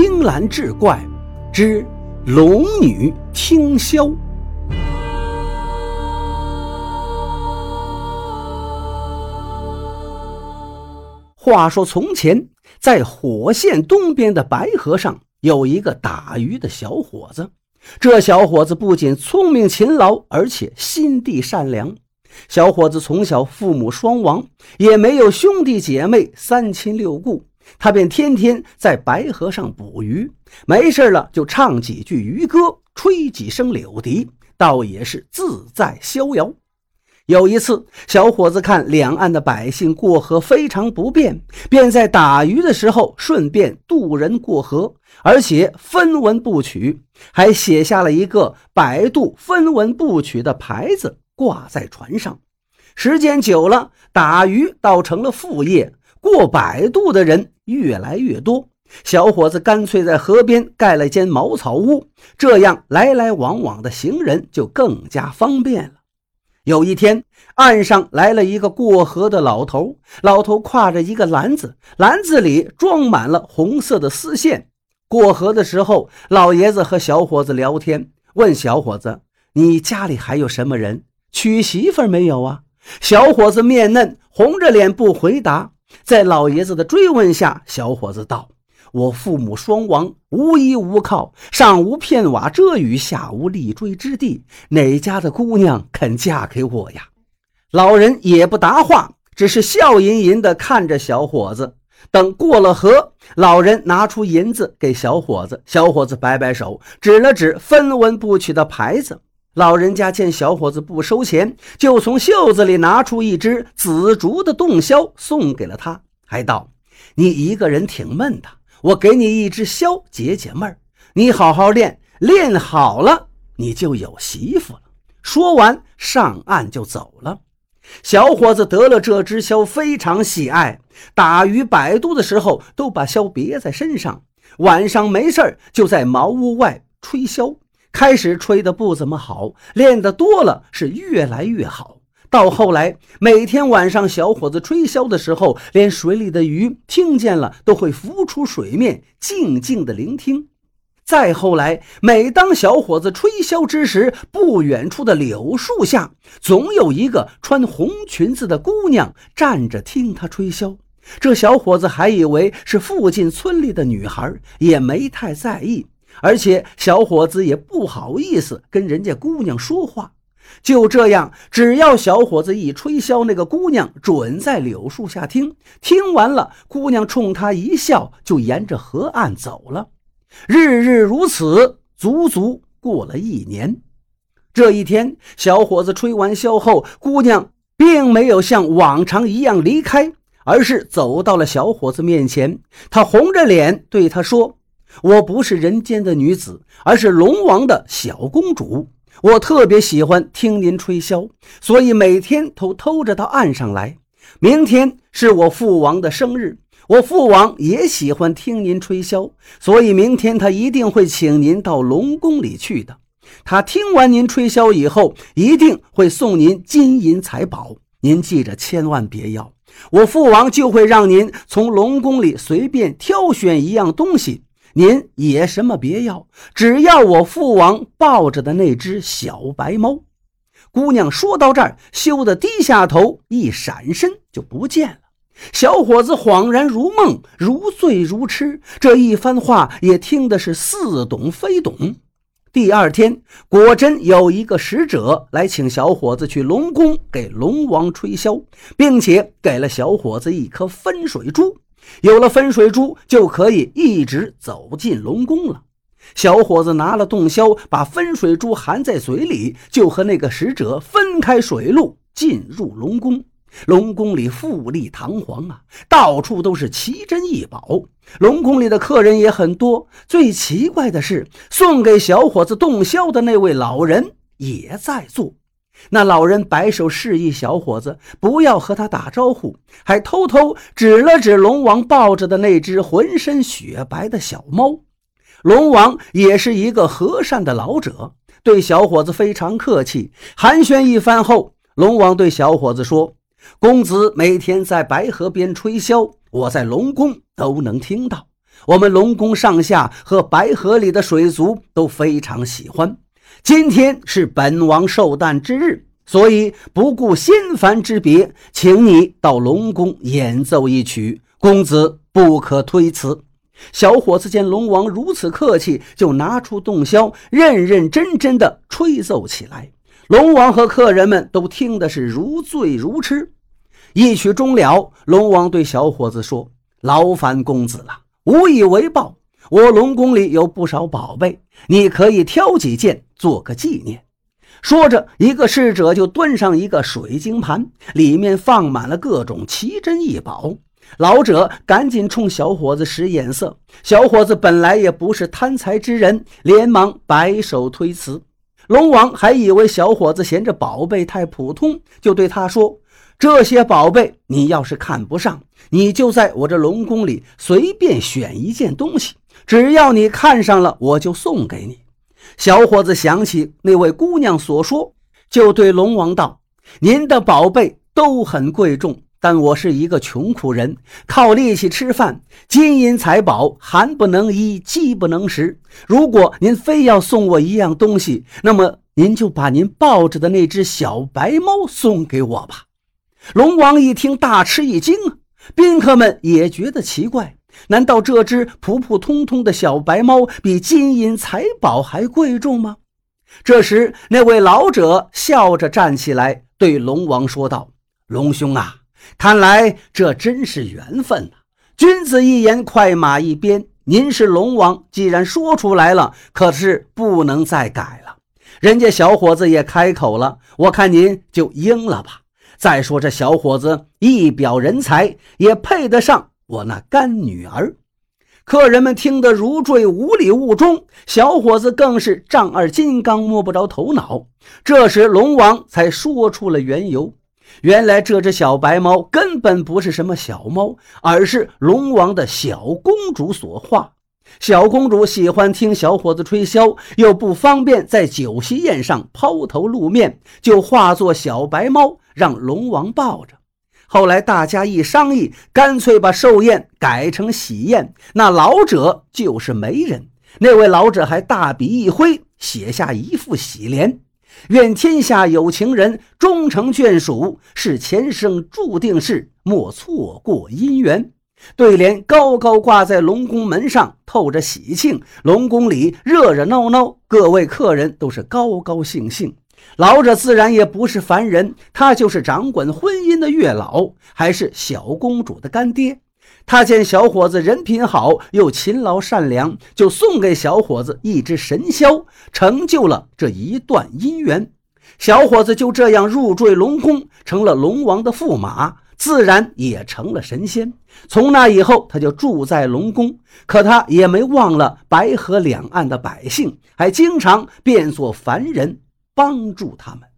青蓝志怪之龙女听箫。话说从前，在火县东边的白河上，有一个打鱼的小伙子。这小伙子不仅聪明勤劳，而且心地善良。小伙子从小父母双亡，也没有兄弟姐妹，三亲六故。他便天天在白河上捕鱼，没事了就唱几句渔歌，吹几声柳笛，倒也是自在逍遥。有一次，小伙子看两岸的百姓过河非常不便，便在打鱼的时候顺便渡人过河，而且分文不取，还写下了一个“百渡分文不取”的牌子挂在船上。时间久了，打鱼倒成了副业，过百渡的人。越来越多，小伙子干脆在河边盖了间茅草屋，这样来来往往的行人就更加方便了。有一天，岸上来了一个过河的老头，老头挎着一个篮子，篮子里装满了红色的丝线。过河的时候，老爷子和小伙子聊天，问小伙子：“你家里还有什么人？娶媳妇没有啊？”小伙子面嫩，红着脸不回答。在老爷子的追问下，小伙子道：“我父母双亡，无依无靠，上无片瓦遮雨，下无立锥之地，哪家的姑娘肯嫁给我呀？”老人也不答话，只是笑吟吟地看着小伙子。等过了河，老人拿出银子给小伙子，小伙子摆摆手，指了指分文不取的牌子。老人家见小伙子不收钱，就从袖子里拿出一支紫竹的洞箫送给了他，还道：“你一个人挺闷的，我给你一支箫解解闷儿。你好好练，练好了你就有媳妇了。”说完上岸就走了。小伙子得了这支箫，非常喜爱，打鱼摆渡的时候都把箫别在身上，晚上没事就在茅屋外吹箫。开始吹得不怎么好，练得多了是越来越好。到后来，每天晚上小伙子吹箫的时候，连水里的鱼听见了都会浮出水面，静静的聆听。再后来，每当小伙子吹箫之时，不远处的柳树下总有一个穿红裙子的姑娘站着听他吹箫。这小伙子还以为是附近村里的女孩，也没太在意。而且小伙子也不好意思跟人家姑娘说话，就这样，只要小伙子一吹箫，那个姑娘准在柳树下听。听完了，姑娘冲他一笑，就沿着河岸走了。日日如此，足足过了一年。这一天，小伙子吹完箫后，姑娘并没有像往常一样离开，而是走到了小伙子面前。她红着脸对他说。我不是人间的女子，而是龙王的小公主。我特别喜欢听您吹箫，所以每天都偷着到岸上来。明天是我父王的生日，我父王也喜欢听您吹箫，所以明天他一定会请您到龙宫里去的。他听完您吹箫以后，一定会送您金银财宝。您记着，千万别要。我父王就会让您从龙宫里随便挑选一样东西。您也什么别要，只要我父王抱着的那只小白猫。姑娘说到这儿，羞得低下头，一闪身就不见了。小伙子恍然如梦，如醉如痴，这一番话也听的是似懂非懂。第二天，果真有一个使者来请小伙子去龙宫给龙王吹箫，并且给了小伙子一颗分水珠。有了分水珠，就可以一直走进龙宫了。小伙子拿了洞箫，把分水珠含在嘴里，就和那个使者分开水路，进入龙宫。龙宫里富丽堂皇啊，到处都是奇珍异宝。龙宫里的客人也很多。最奇怪的是，送给小伙子洞箫的那位老人也在做。那老人摆手示意小伙子不要和他打招呼，还偷偷指了指龙王抱着的那只浑身雪白的小猫。龙王也是一个和善的老者，对小伙子非常客气。寒暄一番后，龙王对小伙子说：“公子每天在白河边吹箫，我在龙宫都能听到。我们龙宫上下和白河里的水族都非常喜欢。今天是本王寿诞之日，所以不顾仙凡之别，请你到龙宫演奏一曲，公子不可推辞。小伙子见龙王如此客气，就拿出洞箫，认认真真的吹奏起来。龙王和客人们都听的是如醉如痴。一曲终了，龙王对小伙子说：“劳烦公子了，无以为报。我龙宫里有不少宝贝，你可以挑几件做个纪念。”说着，一个侍者就端上一个水晶盘，里面放满了各种奇珍异宝。老者赶紧冲小伙子使眼色，小伙子本来也不是贪财之人，连忙摆手推辞。龙王还以为小伙子嫌这宝贝太普通，就对他说：“这些宝贝你要是看不上，你就在我这龙宫里随便选一件东西，只要你看上了，我就送给你。”小伙子想起那位姑娘所说，就对龙王道：“您的宝贝都很贵重。”但我是一个穷苦人，靠力气吃饭，金银财宝寒不能衣，饥不能食。如果您非要送我一样东西，那么您就把您抱着的那只小白猫送给我吧。龙王一听，大吃一惊啊！宾客们也觉得奇怪，难道这只普普通通的小白猫比金银财宝还贵重吗？这时，那位老者笑着站起来，对龙王说道：“龙兄啊！”看来这真是缘分呐！君子一言，快马一鞭。您是龙王，既然说出来了，可是不能再改了。人家小伙子也开口了，我看您就应了吧。再说这小伙子一表人才，也配得上我那干女儿。客人们听得如坠五里雾中，小伙子更是丈二金刚摸不着头脑。这时龙王才说出了缘由。原来这只小白猫根本不是什么小猫，而是龙王的小公主所化。小公主喜欢听小伙子吹箫，又不方便在酒席宴上抛头露面，就化作小白猫让龙王抱着。后来大家一商议，干脆把寿宴改成喜宴。那老者就是媒人，那位老者还大笔一挥，写下一副喜联。愿天下有情人终成眷属，是前生注定事，莫错过姻缘。对联高高挂在龙宫门上，透着喜庆。龙宫里热热闹闹，各位客人都是高高兴兴。老者自然也不是凡人，他就是掌管婚姻的月老，还是小公主的干爹。他见小伙子人品好，又勤劳善良，就送给小伙子一只神箫，成就了这一段姻缘。小伙子就这样入赘龙宫，成了龙王的驸马，自然也成了神仙。从那以后，他就住在龙宫，可他也没忘了白河两岸的百姓，还经常变作凡人帮助他们。